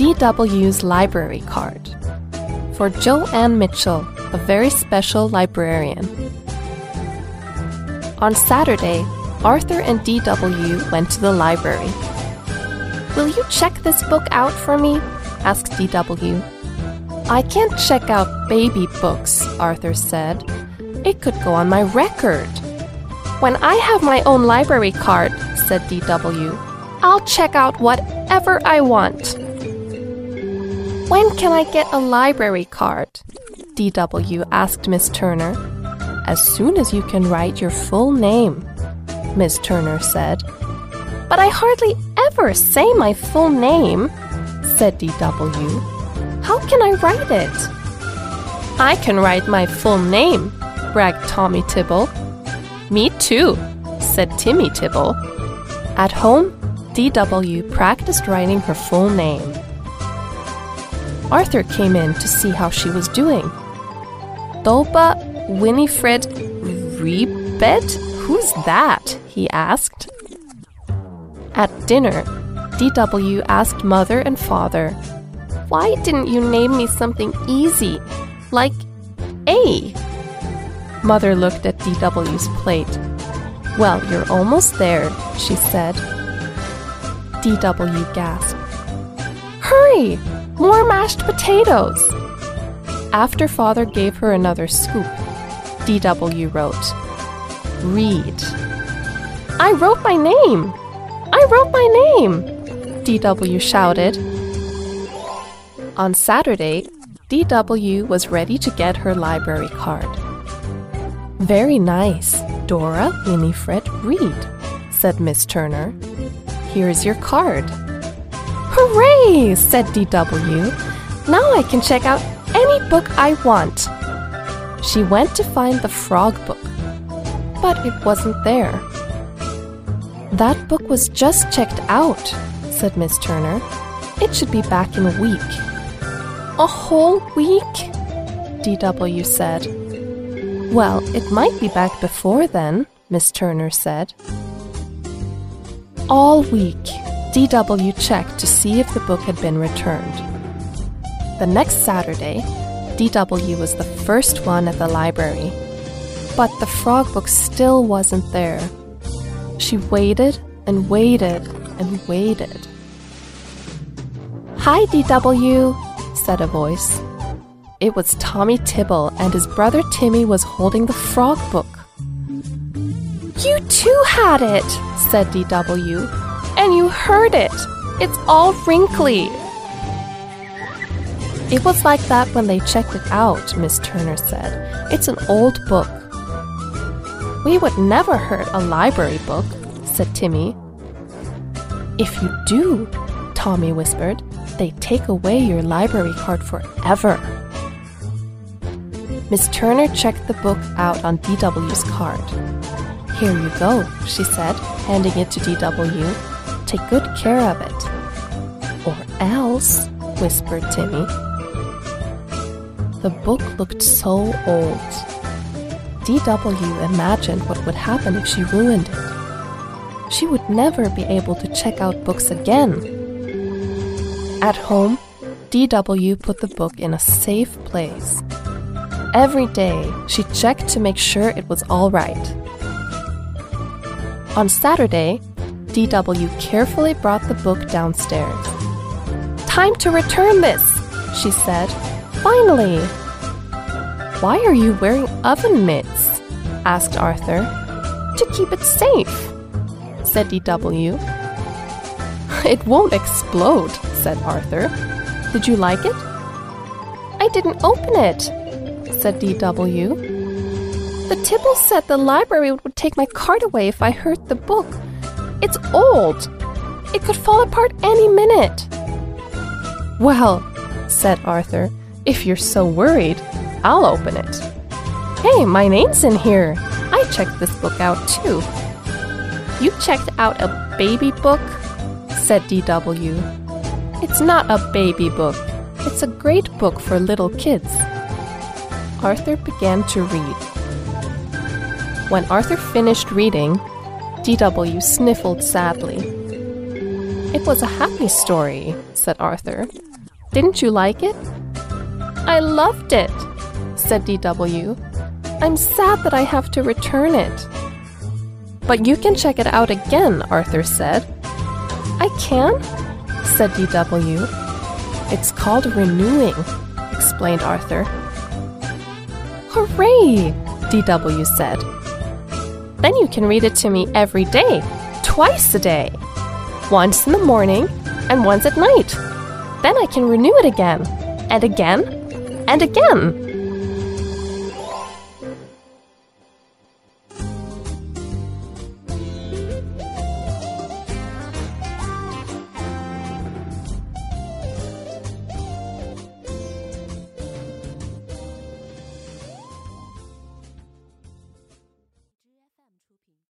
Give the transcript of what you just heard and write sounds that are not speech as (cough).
DW's library card. For Joanne Mitchell, a very special librarian. On Saturday, Arthur and DW went to the library. Will you check this book out for me? asked DW. I can't check out baby books, Arthur said. It could go on my record. When I have my own library card, said DW, I'll check out whatever I want. When can I get a library card? DW asked Miss Turner. As soon as you can write your full name, Miss Turner said. But I hardly ever say my full name, said DW. How can I write it? I can write my full name, bragged Tommy Tibble. Me too, said Timmy Tibble. At home, DW practiced writing her full name. Arthur came in to see how she was doing. Dolba Winifred Rebed? Who's that? he asked. At dinner, DW asked mother and father, Why didn't you name me something easy, like A? Mother looked at DW's plate. Well, you're almost there, she said. DW gasped. Hurry! More mashed potatoes! After father gave her another scoop, DW wrote, Read. I wrote my name! I wrote my name! DW shouted. On Saturday, DW was ready to get her library card. Very nice, Dora Winifred Read, said Miss Turner. Here's your card. Hooray, said DW. Now I can check out any book I want. She went to find the frog book, but it wasn't there. That book was just checked out, said Miss Turner. It should be back in a week. A whole week? DW said. Well, it might be back before then, Miss Turner said. All week, DW checked to see if the book had been returned. The next Saturday, DW was the first one at the library, but the frog book still wasn't there. She waited and waited and waited. Hi, DW, said a voice. It was Tommy Tibble, and his brother Timmy was holding the frog book. You two had it, said DW, and you heard it. It's all wrinkly. It was like that when they checked it out, Miss Turner said. It's an old book. We would never hurt a library book, said Timmy. If you do, Tommy whispered, they take away your library card forever. Miss Turner checked the book out on DW's card. Here you go, she said, handing it to DW. Take good care of it. Or else, whispered Timmy. The book looked so old. DW imagined what would happen if she ruined it. She would never be able to check out books again. At home, DW put the book in a safe place. Every day, she checked to make sure it was all right. On Saturday, DW carefully brought the book downstairs. Time to return this, she said. Finally! Why are you wearing oven mitts? asked Arthur. To keep it safe, said DW. (laughs) It won't explode, said Arthur. Did you like it? I didn't open it, said DW. The Tibble said the library would take my card away if I hurt the book. It's old. It could fall apart any minute. Well, said Arthur, if you're so worried, I'll open it. Hey, my name's in here. I checked this book out too. You checked out a baby book? said DW. It's not a baby book. It's a great book for little kids. Arthur began to read. When Arthur finished reading, DW sniffled sadly. It was a happy story, said Arthur. Didn't you like it? I loved it, said DW. I'm sad that I have to return it. But you can check it out again, Arthur said. I can? said DW. It's called renewing, explained Arthur. Hooray! DW said. Then you can read it to me every day, twice a day. Once in the morning and once at night. Then I can renew it again, and again, and again.